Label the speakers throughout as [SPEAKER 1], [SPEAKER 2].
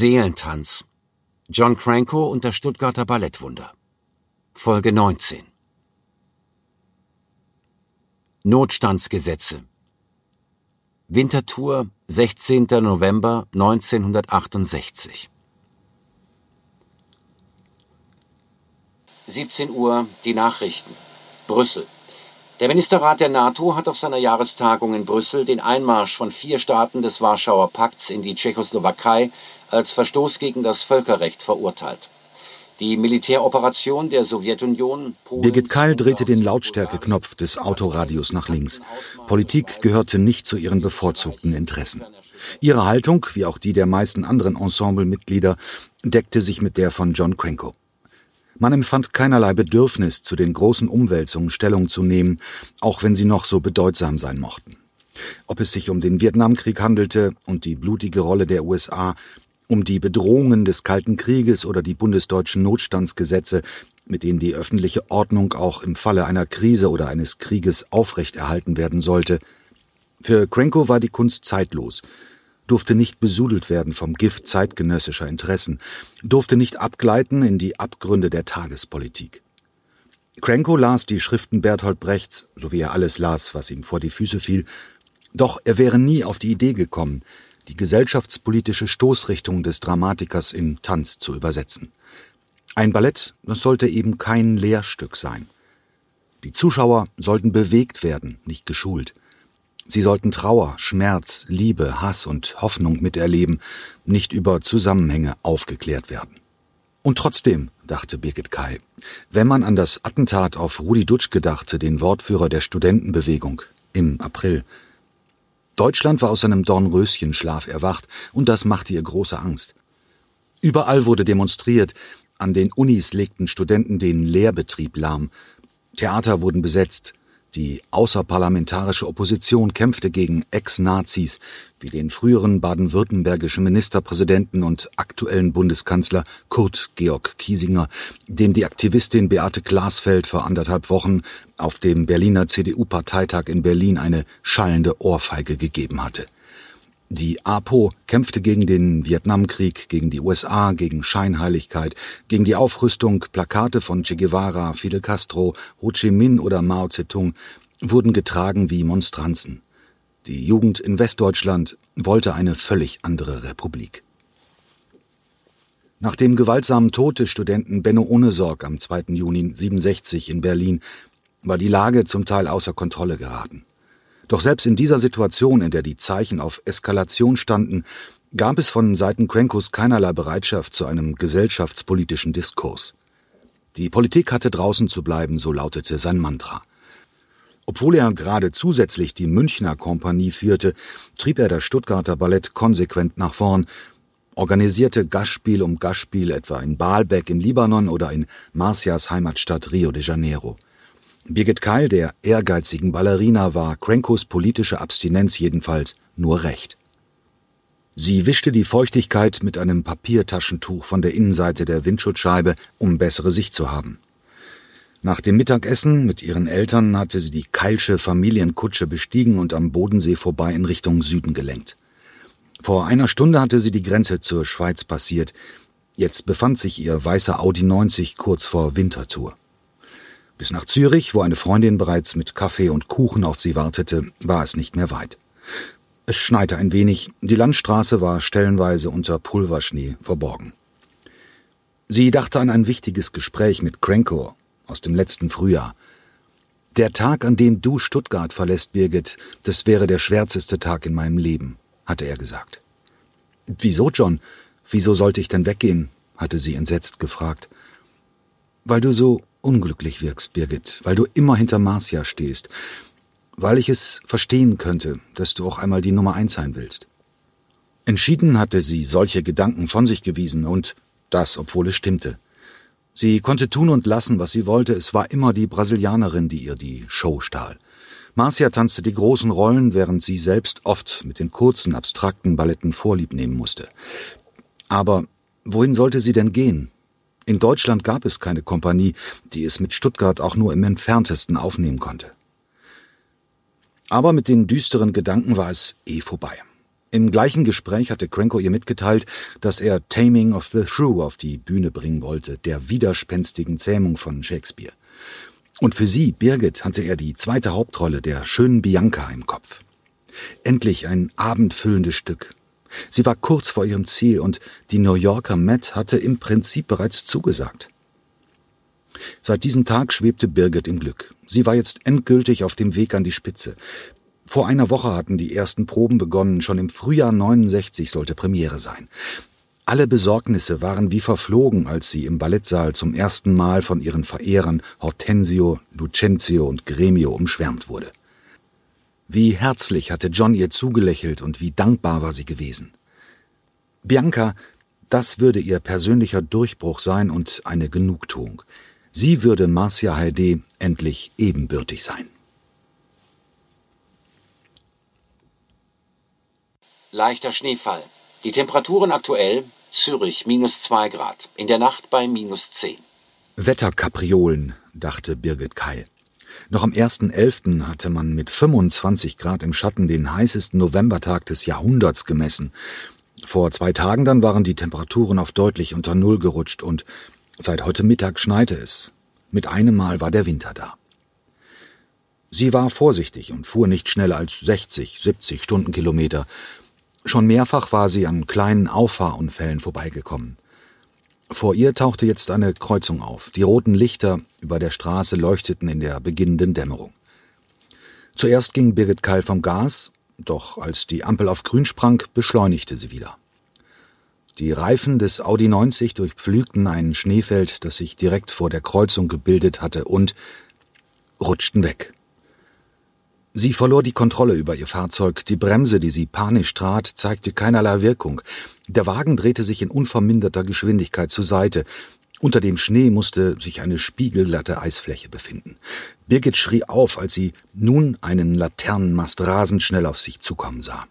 [SPEAKER 1] Seelentanz. John Cranko und das Stuttgarter Ballettwunder. Folge 19. Notstandsgesetze. Wintertour, 16. November 1968. 17 Uhr, die Nachrichten. Brüssel. Der Ministerrat der NATO hat auf seiner Jahrestagung in Brüssel den Einmarsch von vier Staaten des Warschauer Pakts in die Tschechoslowakei als Verstoß gegen das Völkerrecht verurteilt. Die Militäroperation der Sowjetunion.
[SPEAKER 2] Polen, Birgit Keil drehte den Lautstärkeknopf des Autoradios nach links. Politik gehörte nicht zu ihren bevorzugten Interessen. Ihre Haltung, wie auch die der meisten anderen Ensemblemitglieder, deckte sich mit der von John Cranko. Man empfand keinerlei Bedürfnis, zu den großen Umwälzungen Stellung zu nehmen, auch wenn sie noch so bedeutsam sein mochten. Ob es sich um den Vietnamkrieg handelte und die blutige Rolle der USA, um die Bedrohungen des Kalten Krieges oder die bundesdeutschen Notstandsgesetze, mit denen die öffentliche Ordnung auch im Falle einer Krise oder eines Krieges aufrechterhalten werden sollte. Für Krenko war die Kunst zeitlos, durfte nicht besudelt werden vom Gift zeitgenössischer Interessen, durfte nicht abgleiten in die Abgründe der Tagespolitik. Krenko las die Schriften Bertolt Brechts, so wie er alles las, was ihm vor die Füße fiel, doch er wäre nie auf die Idee gekommen, die gesellschaftspolitische Stoßrichtung des Dramatikers in Tanz zu übersetzen. Ein Ballett, das sollte eben kein Lehrstück sein. Die Zuschauer sollten bewegt werden, nicht geschult. Sie sollten Trauer, Schmerz, Liebe, Hass und Hoffnung miterleben, nicht über Zusammenhänge aufgeklärt werden. Und trotzdem, dachte Birgit Keil, wenn man an das Attentat auf Rudi Dutsch gedachte, den Wortführer der Studentenbewegung, im April, Deutschland war aus seinem Dornröschenschlaf erwacht, und das machte ihr große Angst. Überall wurde demonstriert, an den Unis legten Studenten den Lehrbetrieb lahm, Theater wurden besetzt, die außerparlamentarische Opposition kämpfte gegen Ex-Nazis wie den früheren baden-württembergischen Ministerpräsidenten und aktuellen Bundeskanzler Kurt Georg Kiesinger, dem die Aktivistin Beate Glasfeld vor anderthalb Wochen auf dem Berliner CDU-Parteitag in Berlin eine schallende Ohrfeige gegeben hatte. Die APO kämpfte gegen den Vietnamkrieg, gegen die USA, gegen Scheinheiligkeit, gegen die Aufrüstung. Plakate von Che Guevara, Fidel Castro, Ho Chi Minh oder Mao Zedong wurden getragen wie Monstranzen. Die Jugend in Westdeutschland wollte eine völlig andere Republik. Nach dem gewaltsamen Tod des Studenten Benno Ohnesorg am 2. Juni 67 in Berlin war die Lage zum Teil außer Kontrolle geraten. Doch selbst in dieser Situation, in der die Zeichen auf Eskalation standen, gab es von Seiten Krenkos keinerlei Bereitschaft zu einem gesellschaftspolitischen Diskurs. Die Politik hatte draußen zu bleiben, so lautete sein Mantra. Obwohl er gerade zusätzlich die Münchner Kompanie führte, trieb er das Stuttgarter Ballett konsequent nach vorn, organisierte Gastspiel um Gastspiel etwa in Baalbek im Libanon oder in Marcias Heimatstadt Rio de Janeiro. Birgit Keil, der ehrgeizigen Ballerina, war Krenkos politische Abstinenz jedenfalls nur recht. Sie wischte die Feuchtigkeit mit einem Papiertaschentuch von der Innenseite der Windschutzscheibe, um bessere Sicht zu haben. Nach dem Mittagessen mit ihren Eltern hatte sie die Keilsche Familienkutsche bestiegen und am Bodensee vorbei in Richtung Süden gelenkt. Vor einer Stunde hatte sie die Grenze zur Schweiz passiert. Jetzt befand sich ihr weißer Audi 90 kurz vor Wintertour. Bis nach Zürich, wo eine Freundin bereits mit Kaffee und Kuchen auf sie wartete, war es nicht mehr weit. Es schneite ein wenig, die Landstraße war stellenweise unter Pulverschnee verborgen. Sie dachte an ein wichtiges Gespräch mit Cranko aus dem letzten Frühjahr. Der Tag, an dem du Stuttgart verlässt, Birgit, das wäre der schwärzeste Tag in meinem Leben, hatte er gesagt. Wieso, John? Wieso sollte ich denn weggehen? hatte sie entsetzt gefragt. Weil du so unglücklich wirkst, Birgit, weil du immer hinter Marcia stehst, weil ich es verstehen könnte, dass du auch einmal die Nummer eins sein willst. Entschieden hatte sie solche Gedanken von sich gewiesen und das, obwohl es stimmte. Sie konnte tun und lassen, was sie wollte, es war immer die Brasilianerin, die ihr die Show stahl. Marcia tanzte die großen Rollen, während sie selbst oft mit den kurzen, abstrakten Balletten Vorlieb nehmen musste. Aber wohin sollte sie denn gehen? In Deutschland gab es keine Kompanie, die es mit Stuttgart auch nur im entferntesten aufnehmen konnte. Aber mit den düsteren Gedanken war es eh vorbei. Im gleichen Gespräch hatte Cranko ihr mitgeteilt, dass er Taming of the Shrew auf die Bühne bringen wollte, der widerspenstigen Zähmung von Shakespeare. Und für sie, Birgit, hatte er die zweite Hauptrolle der schönen Bianca im Kopf. Endlich ein abendfüllendes Stück. Sie war kurz vor ihrem Ziel und die New Yorker Met hatte im Prinzip bereits zugesagt. Seit diesem Tag schwebte Birgit im Glück. Sie war jetzt endgültig auf dem Weg an die Spitze. Vor einer Woche hatten die ersten Proben begonnen, schon im Frühjahr 69 sollte Premiere sein. Alle Besorgnisse waren wie verflogen, als sie im Ballettsaal zum ersten Mal von ihren Verehrern Hortensio, Lucentio und Gremio umschwärmt wurde. Wie herzlich hatte John ihr zugelächelt und wie dankbar war sie gewesen. Bianca, das würde ihr persönlicher Durchbruch sein und eine Genugtuung. Sie würde Marcia Heide endlich ebenbürtig sein.
[SPEAKER 1] Leichter Schneefall. Die Temperaturen aktuell Zürich minus 2 Grad, in der Nacht bei minus 10.
[SPEAKER 2] Wetterkapriolen, dachte Birgit Keil. Noch am 1.11. hatte man mit 25 Grad im Schatten den heißesten Novembertag des Jahrhunderts gemessen. Vor zwei Tagen dann waren die Temperaturen auf deutlich unter Null gerutscht und seit heute Mittag schneite es. Mit einem Mal war der Winter da. Sie war vorsichtig und fuhr nicht schneller als 60, 70 Stundenkilometer, Schon mehrfach war sie an kleinen Auffahrunfällen vorbeigekommen. Vor ihr tauchte jetzt eine Kreuzung auf. Die roten Lichter über der Straße leuchteten in der beginnenden Dämmerung. Zuerst ging Birgit Keil vom Gas, doch als die Ampel auf grün sprang, beschleunigte sie wieder. Die Reifen des Audi 90 durchpflügten ein Schneefeld, das sich direkt vor der Kreuzung gebildet hatte, und rutschten weg. Sie verlor die Kontrolle über ihr Fahrzeug, die Bremse, die sie panisch trat, zeigte keinerlei Wirkung. Der Wagen drehte sich in unverminderter Geschwindigkeit zur Seite. Unter dem Schnee musste sich eine spiegelglatte Eisfläche befinden. Birgit schrie auf, als sie nun einen Laternenmast rasend schnell auf sich zukommen sah.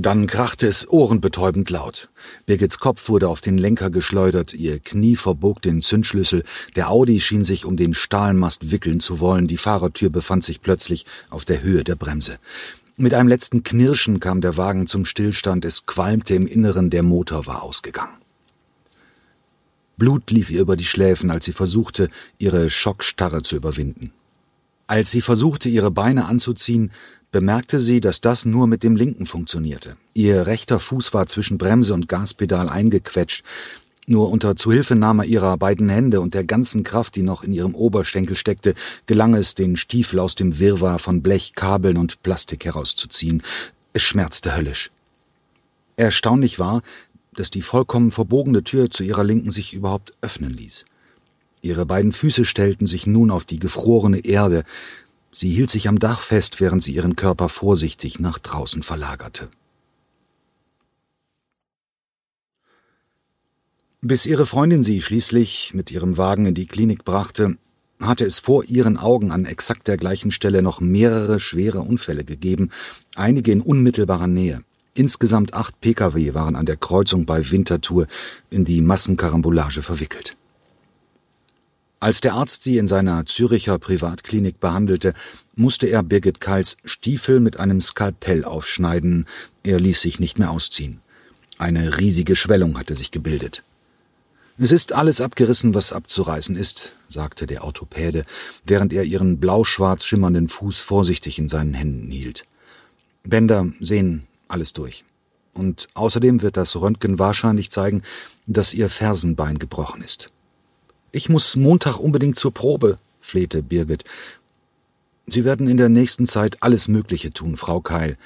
[SPEAKER 2] Dann krachte es ohrenbetäubend laut. Birgits Kopf wurde auf den Lenker geschleudert, ihr Knie verbog den Zündschlüssel, der Audi schien sich um den Stahlmast wickeln zu wollen, die Fahrertür befand sich plötzlich auf der Höhe der Bremse. Mit einem letzten Knirschen kam der Wagen zum Stillstand, es qualmte im Inneren, der Motor war ausgegangen. Blut lief ihr über die Schläfen, als sie versuchte, ihre Schockstarre zu überwinden. Als sie versuchte, ihre Beine anzuziehen, bemerkte sie, dass das nur mit dem linken funktionierte. Ihr rechter Fuß war zwischen Bremse und Gaspedal eingequetscht. Nur unter Zuhilfenahme ihrer beiden Hände und der ganzen Kraft, die noch in ihrem Oberschenkel steckte, gelang es, den Stiefel aus dem Wirrwarr von Blech, Kabeln und Plastik herauszuziehen. Es schmerzte höllisch. Erstaunlich war, dass die vollkommen verbogene Tür zu ihrer Linken sich überhaupt öffnen ließ. Ihre beiden Füße stellten sich nun auf die gefrorene Erde, Sie hielt sich am Dach fest, während sie ihren Körper vorsichtig nach draußen verlagerte. Bis ihre Freundin sie schließlich mit ihrem Wagen in die Klinik brachte, hatte es vor ihren Augen an exakt der gleichen Stelle noch mehrere schwere Unfälle gegeben, einige in unmittelbarer Nähe. Insgesamt acht Pkw waren an der Kreuzung bei Winterthur in die Massenkarambolage verwickelt. Als der Arzt sie in seiner Züricher Privatklinik behandelte, musste er Birgit Keils Stiefel mit einem Skalpell aufschneiden. Er ließ sich nicht mehr ausziehen. Eine riesige Schwellung hatte sich gebildet. Es ist alles abgerissen, was abzureißen ist, sagte der Orthopäde, während er ihren blau-schwarz schimmernden Fuß vorsichtig in seinen Händen hielt. Bänder sehen alles durch. Und außerdem wird das Röntgen wahrscheinlich zeigen, dass ihr Fersenbein gebrochen ist. Ich muss Montag unbedingt zur Probe, flehte Birgit. Sie werden in der nächsten Zeit alles Mögliche tun, Frau Keil.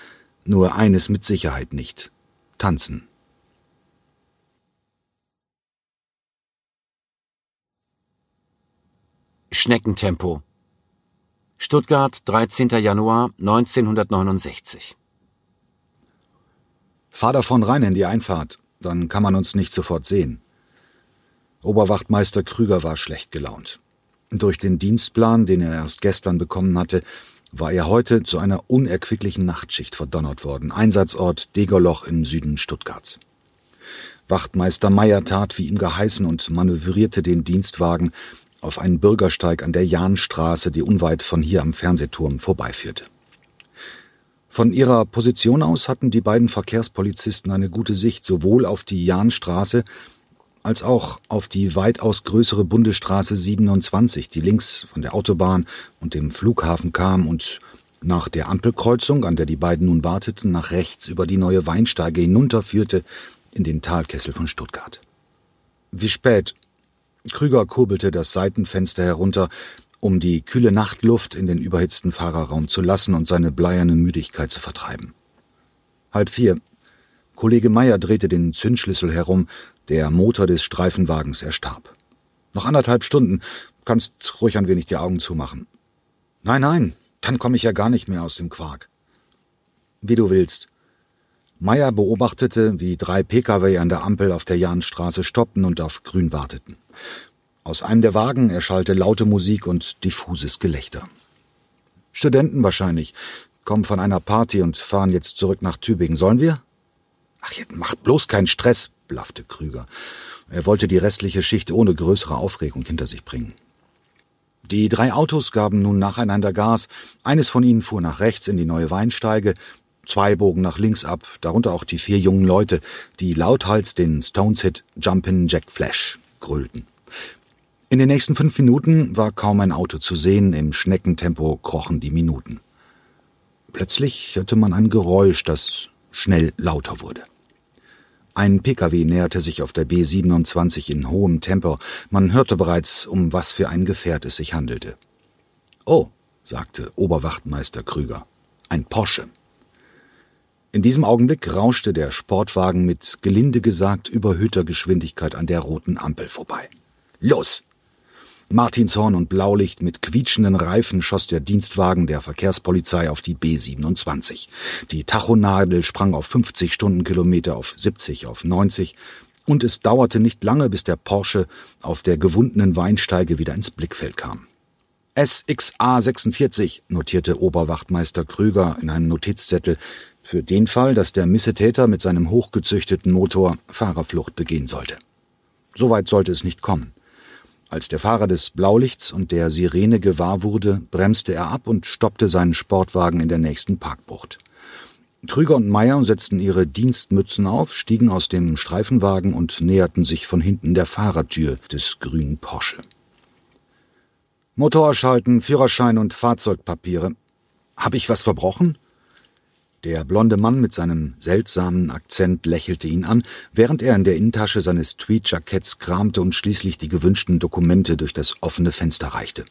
[SPEAKER 2] Nur eines mit Sicherheit nicht. Tanzen.
[SPEAKER 1] Schneckentempo. Stuttgart, 13. Januar 1969.
[SPEAKER 2] Fahr davon rein in die Einfahrt, dann kann man uns nicht sofort sehen. Oberwachtmeister Krüger war schlecht gelaunt. Durch den Dienstplan, den er erst gestern bekommen hatte, war er heute zu einer unerquicklichen Nachtschicht verdonnert worden. Einsatzort Degerloch im Süden Stuttgarts. Wachtmeister Meyer tat, wie ihm geheißen, und manövrierte den Dienstwagen auf einen Bürgersteig an der Jahnstraße, die unweit von hier am Fernsehturm vorbeiführte. Von ihrer Position aus hatten die beiden Verkehrspolizisten eine gute Sicht sowohl auf die Jahnstraße als auch auf die weitaus größere Bundesstraße 27, die links von der Autobahn und dem Flughafen kam und nach der Ampelkreuzung, an der die beiden nun warteten, nach rechts über die neue Weinsteige hinunterführte in den Talkessel von Stuttgart. Wie spät? Krüger kurbelte das Seitenfenster herunter, um die kühle Nachtluft in den überhitzten Fahrerraum zu lassen und seine bleierne Müdigkeit zu vertreiben. Halb vier. Kollege Meier drehte den Zündschlüssel herum, der Motor des Streifenwagens erstarb. Noch anderthalb Stunden. Kannst ruhig ein wenig die Augen zumachen. Nein, nein, dann komme ich ja gar nicht mehr aus dem Quark. Wie du willst. Meier beobachtete, wie drei Pkw an der Ampel auf der Jahnstraße stoppten und auf Grün warteten. Aus einem der Wagen erschallte laute Musik und diffuses Gelächter. Studenten wahrscheinlich, kommen von einer Party und fahren jetzt zurück nach Tübingen. Sollen wir? Ach, jetzt macht bloß keinen Stress, blaffte Krüger. Er wollte die restliche Schicht ohne größere Aufregung hinter sich bringen. Die drei Autos gaben nun nacheinander Gas. Eines von ihnen fuhr nach rechts in die neue Weinsteige, zwei bogen nach links ab, darunter auch die vier jungen Leute, die lauthals den Stones-Hit Jumpin' Jack Flash grölten. In den nächsten fünf Minuten war kaum ein Auto zu sehen, im Schneckentempo krochen die Minuten. Plötzlich hörte man ein Geräusch, das schnell lauter wurde. Ein Pkw näherte sich auf der B27 in hohem Tempo. Man hörte bereits, um was für ein Gefährt es sich handelte. Oh, sagte Oberwachtmeister Krüger. Ein Porsche. In diesem Augenblick rauschte der Sportwagen mit gelinde gesagt überhöhter Geschwindigkeit an der roten Ampel vorbei. Los! Martinshorn und Blaulicht mit quietschenden Reifen schoss der Dienstwagen der Verkehrspolizei auf die B27. Die Tachonadel sprang auf 50 Stundenkilometer auf 70, auf 90 und es dauerte nicht lange, bis der Porsche auf der gewundenen Weinsteige wieder ins Blickfeld kam. SXA 46, notierte Oberwachtmeister Krüger in einem Notizzettel, für den Fall, dass der Missetäter mit seinem hochgezüchteten Motor Fahrerflucht begehen sollte. Soweit sollte es nicht kommen. Als der Fahrer des Blaulichts und der Sirene gewahr wurde, bremste er ab und stoppte seinen Sportwagen in der nächsten Parkbucht. Krüger und Meier setzten ihre Dienstmützen auf, stiegen aus dem Streifenwagen und näherten sich von hinten der Fahrertür des grünen Porsche. Motor schalten, Führerschein und Fahrzeugpapiere. Hab ich was verbrochen? Der blonde Mann mit seinem seltsamen Akzent lächelte ihn an, während er in der Innentasche seines Tweedjacketts kramte und schließlich die gewünschten Dokumente durch das offene Fenster reichte.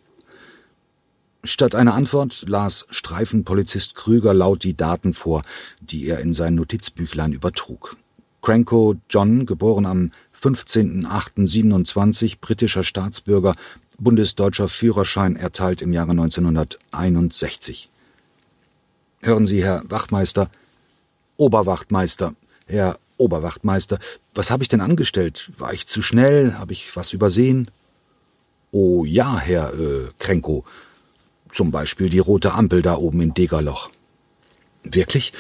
[SPEAKER 2] Statt einer Antwort las Streifenpolizist Krüger laut die Daten vor, die er in sein Notizbüchlein übertrug. Cranko John, geboren am 15.08.27, britischer Staatsbürger, bundesdeutscher Führerschein erteilt im Jahre 1961. Hören Sie, Herr Wachtmeister. Oberwachtmeister. Herr Oberwachtmeister, was habe ich denn angestellt? War ich zu schnell? Habe ich was übersehen? Oh ja, Herr äh, Krenko. Zum Beispiel die rote Ampel da oben in Degerloch. Wirklich?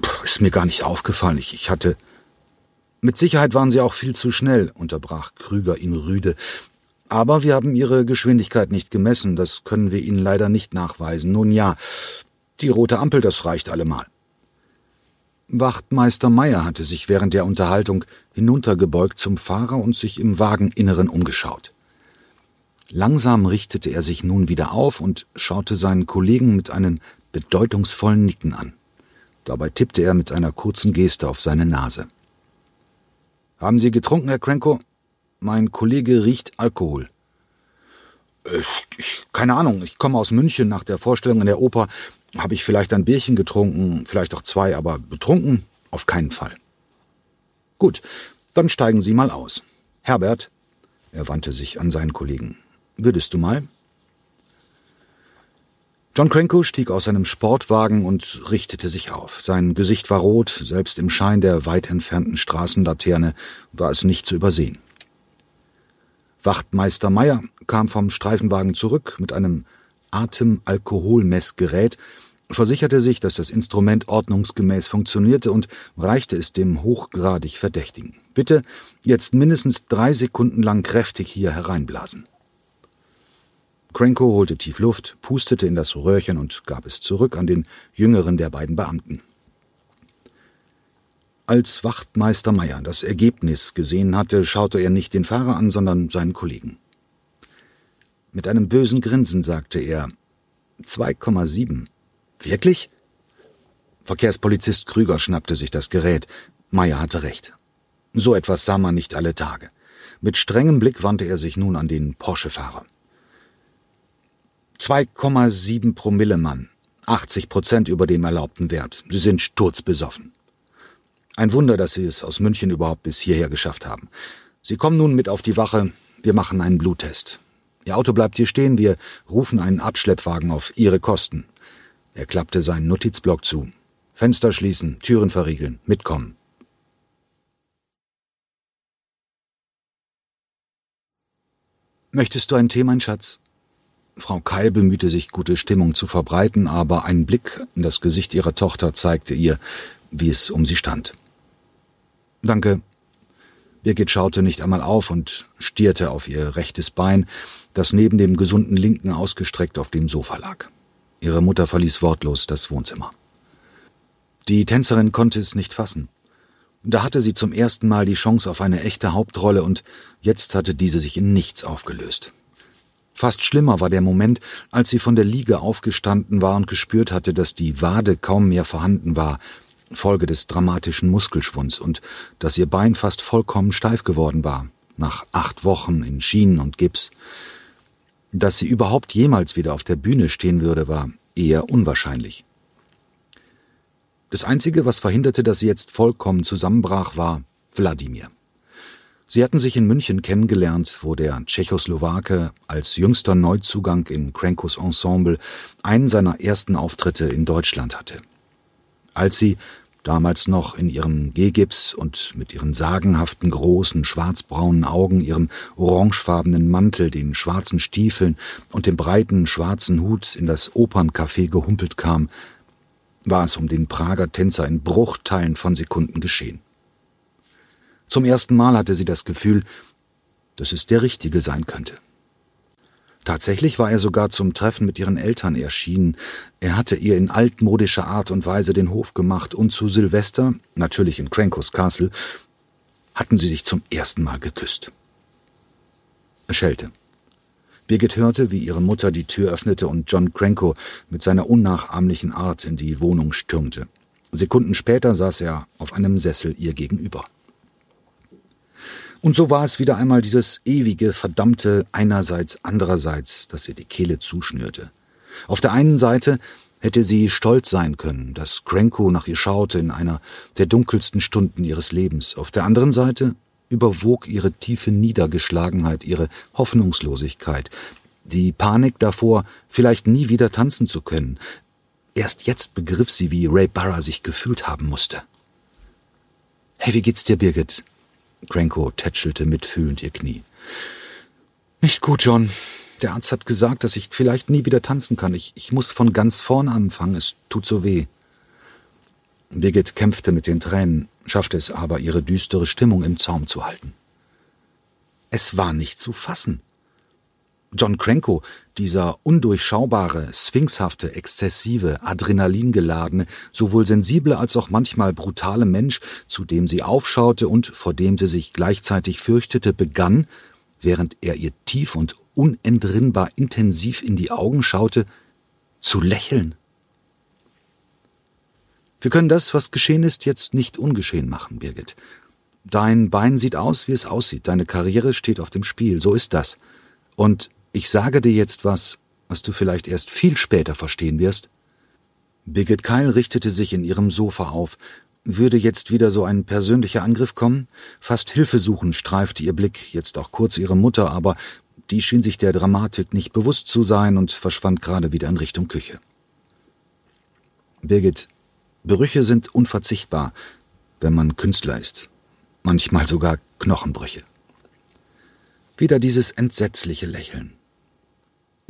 [SPEAKER 2] Puh, ist mir gar nicht aufgefallen. Ich, ich hatte. Mit Sicherheit waren Sie auch viel zu schnell, unterbrach Krüger ihn rüde. Aber wir haben Ihre Geschwindigkeit nicht gemessen, das können wir Ihnen leider nicht nachweisen. Nun ja, die rote Ampel, das reicht allemal. Wachtmeister Meier hatte sich während der Unterhaltung hinuntergebeugt zum Fahrer und sich im Wageninneren umgeschaut. Langsam richtete er sich nun wieder auf und schaute seinen Kollegen mit einem bedeutungsvollen Nicken an. Dabei tippte er mit einer kurzen Geste auf seine Nase. Haben Sie getrunken, Herr Krenko? Mein Kollege riecht Alkohol. Ich, keine Ahnung, ich komme aus München nach der Vorstellung in der Oper habe ich vielleicht ein Bierchen getrunken, vielleicht auch zwei, aber betrunken auf keinen Fall. Gut, dann steigen Sie mal aus. Herbert, er wandte sich an seinen Kollegen, würdest du mal? John Cranko stieg aus seinem Sportwagen und richtete sich auf. Sein Gesicht war rot, selbst im Schein der weit entfernten Straßenlaterne war es nicht zu übersehen. Wachtmeister Meier kam vom Streifenwagen zurück mit einem Atemalkoholmessgerät, versicherte sich, dass das Instrument ordnungsgemäß funktionierte und reichte es dem hochgradig Verdächtigen. Bitte jetzt mindestens drei Sekunden lang kräftig hier hereinblasen. Krenko holte tief Luft, pustete in das Röhrchen und gab es zurück an den jüngeren der beiden Beamten. Als Wachtmeister Meier das Ergebnis gesehen hatte, schaute er nicht den Fahrer an, sondern seinen Kollegen. Mit einem bösen Grinsen sagte er 2,7. Wirklich? Verkehrspolizist Krüger schnappte sich das Gerät. Meier hatte recht. So etwas sah man nicht alle Tage. Mit strengem Blick wandte er sich nun an den Porsche-Fahrer. 2,7 Promille, Mann. 80 Prozent über dem erlaubten Wert. Sie sind sturzbesoffen. Ein Wunder, dass Sie es aus München überhaupt bis hierher geschafft haben. Sie kommen nun mit auf die Wache. Wir machen einen Bluttest. Ihr Auto bleibt hier stehen. Wir rufen einen Abschleppwagen auf Ihre Kosten. Er klappte seinen Notizblock zu. Fenster schließen, Türen verriegeln, mitkommen. Möchtest du einen Tee, mein Schatz? Frau Keil bemühte sich, gute Stimmung zu verbreiten, aber ein Blick in das Gesicht ihrer Tochter zeigte ihr, wie es um sie stand. Danke. Birgit schaute nicht einmal auf und stierte auf ihr rechtes Bein, das neben dem gesunden linken ausgestreckt auf dem Sofa lag. Ihre Mutter verließ wortlos das Wohnzimmer. Die Tänzerin konnte es nicht fassen. Da hatte sie zum ersten Mal die Chance auf eine echte Hauptrolle und jetzt hatte diese sich in nichts aufgelöst. Fast schlimmer war der Moment, als sie von der Liege aufgestanden war und gespürt hatte, dass die Wade kaum mehr vorhanden war, Folge des dramatischen Muskelschwunds, und dass ihr Bein fast vollkommen steif geworden war, nach acht Wochen in Schienen und Gips. Dass sie überhaupt jemals wieder auf der Bühne stehen würde, war eher unwahrscheinlich. Das Einzige, was verhinderte, dass sie jetzt vollkommen zusammenbrach, war Wladimir. Sie hatten sich in München kennengelernt, wo der Tschechoslowake als jüngster Neuzugang in Krenkos Ensemble einen seiner ersten Auftritte in Deutschland hatte. Als sie, damals noch in ihrem Gehgips und mit ihren sagenhaften großen schwarzbraunen Augen, ihrem orangefarbenen Mantel, den schwarzen Stiefeln und dem breiten schwarzen Hut in das Operncafé gehumpelt kam, war es um den Prager Tänzer in Bruchteilen von Sekunden geschehen. Zum ersten Mal hatte sie das Gefühl, dass es der Richtige sein könnte. Tatsächlich war er sogar zum Treffen mit ihren Eltern erschienen. Er hatte ihr in altmodischer Art und Weise den Hof gemacht und zu Silvester, natürlich in Crankos Castle, hatten sie sich zum ersten Mal geküsst. Es schellte. Birgit hörte, wie ihre Mutter die Tür öffnete und John Cranko mit seiner unnachahmlichen Art in die Wohnung stürmte. Sekunden später saß er auf einem Sessel ihr gegenüber. Und so war es wieder einmal dieses ewige, verdammte einerseits, andererseits, das ihr die Kehle zuschnürte. Auf der einen Seite hätte sie stolz sein können, dass Cranko nach ihr schaute in einer der dunkelsten Stunden ihres Lebens. Auf der anderen Seite überwog ihre tiefe Niedergeschlagenheit, ihre Hoffnungslosigkeit, die Panik davor, vielleicht nie wieder tanzen zu können. Erst jetzt begriff sie, wie Ray Barra sich gefühlt haben musste. Hey, wie geht's dir, Birgit? Cranko tätschelte mitfühlend ihr Knie. Nicht gut, John. Der Arzt hat gesagt, dass ich vielleicht nie wieder tanzen kann. Ich, ich muss von ganz vorn anfangen. Es tut so weh. Birgit kämpfte mit den Tränen, schaffte es aber, ihre düstere Stimmung im Zaum zu halten. Es war nicht zu fassen. John Cranko, dieser undurchschaubare, sphinxhafte, exzessive, adrenalingeladene, sowohl sensible als auch manchmal brutale Mensch, zu dem sie aufschaute und vor dem sie sich gleichzeitig fürchtete, begann, während er ihr tief und unentrinnbar intensiv in die Augen schaute, zu lächeln. Wir können das, was geschehen ist, jetzt nicht ungeschehen machen, Birgit. Dein Bein sieht aus, wie es aussieht, deine Karriere steht auf dem Spiel, so ist das. Und ich sage dir jetzt was, was du vielleicht erst viel später verstehen wirst. Birgit Keil richtete sich in ihrem Sofa auf. Würde jetzt wieder so ein persönlicher Angriff kommen? Fast hilfesuchend streifte ihr Blick jetzt auch kurz ihre Mutter, aber die schien sich der Dramatik nicht bewusst zu sein und verschwand gerade wieder in Richtung Küche. Birgit, Brüche sind unverzichtbar, wenn man Künstler ist. Manchmal sogar Knochenbrüche. Wieder dieses entsetzliche Lächeln.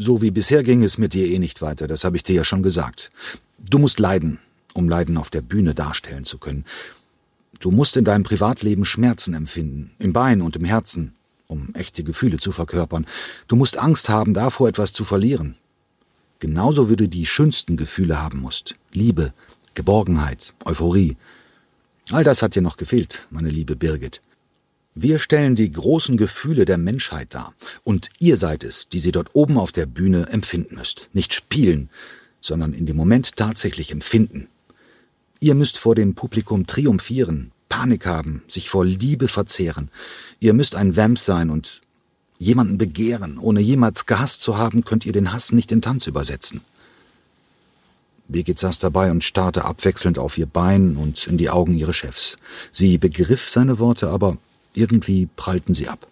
[SPEAKER 2] So wie bisher ging es mit dir eh nicht weiter, das habe ich dir ja schon gesagt. Du musst leiden, um Leiden auf der Bühne darstellen zu können. Du musst in deinem Privatleben Schmerzen empfinden, im Bein und im Herzen. um echte Gefühle zu verkörpern. Du musst Angst haben, davor etwas zu verlieren. Genauso wie du die schönsten Gefühle haben musst. Liebe, Geborgenheit, Euphorie. All das hat dir noch gefehlt, meine liebe Birgit. Wir stellen die großen Gefühle der Menschheit dar. Und ihr seid es, die sie dort oben auf der Bühne empfinden müsst. Nicht spielen, sondern in dem Moment tatsächlich empfinden. Ihr müsst vor dem Publikum triumphieren, Panik haben, sich vor Liebe verzehren. Ihr müsst ein Vamp sein und jemanden begehren. Ohne jemals gehasst zu haben, könnt ihr den Hass nicht in Tanz übersetzen. Birgit saß dabei und starrte abwechselnd auf ihr Bein und in die Augen ihres Chefs. Sie begriff seine Worte, aber irgendwie prallten sie ab.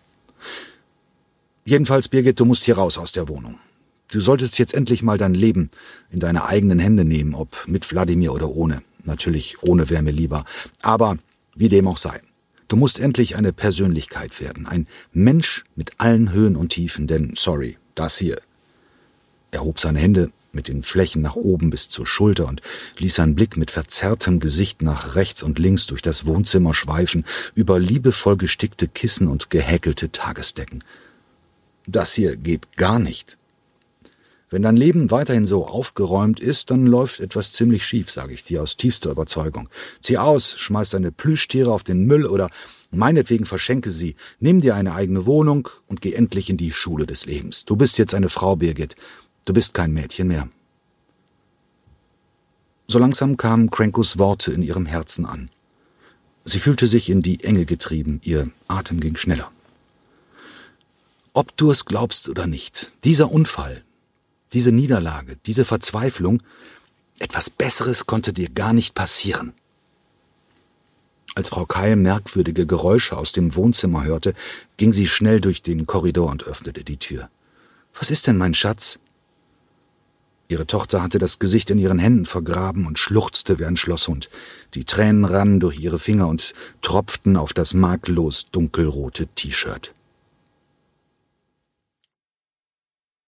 [SPEAKER 2] Jedenfalls, Birgit, du musst hier raus aus der Wohnung. Du solltest jetzt endlich mal dein Leben in deine eigenen Hände nehmen, ob mit Wladimir oder ohne. Natürlich ohne wäre mir lieber. Aber wie dem auch sei. Du musst endlich eine Persönlichkeit werden, ein Mensch mit allen Höhen und Tiefen, denn, sorry, das hier. Er hob seine Hände mit den Flächen nach oben bis zur Schulter und ließ seinen Blick mit verzerrtem Gesicht nach rechts und links durch das Wohnzimmer schweifen, über liebevoll gestickte Kissen und gehäkelte Tagesdecken. Das hier geht gar nicht. Wenn dein Leben weiterhin so aufgeräumt ist, dann läuft etwas ziemlich schief, sage ich dir aus tiefster Überzeugung. Zieh aus, schmeiß deine Plüschtiere auf den Müll oder meinetwegen verschenke sie, nimm dir eine eigene Wohnung und geh endlich in die Schule des Lebens. Du bist jetzt eine Frau, Birgit. Du bist kein Mädchen mehr. So langsam kamen Krenkos Worte in ihrem Herzen an. Sie fühlte sich in die Enge getrieben, ihr Atem ging schneller. Ob du es glaubst oder nicht, dieser Unfall, diese Niederlage, diese Verzweiflung, etwas Besseres konnte dir gar nicht passieren. Als Frau Keil merkwürdige Geräusche aus dem Wohnzimmer hörte, ging sie schnell durch den Korridor und öffnete die Tür. Was ist denn, mein Schatz? Ihre Tochter hatte das Gesicht in ihren Händen vergraben und schluchzte wie ein Schlosshund. Die Tränen rannen durch ihre Finger und tropften auf das makellos dunkelrote T-Shirt.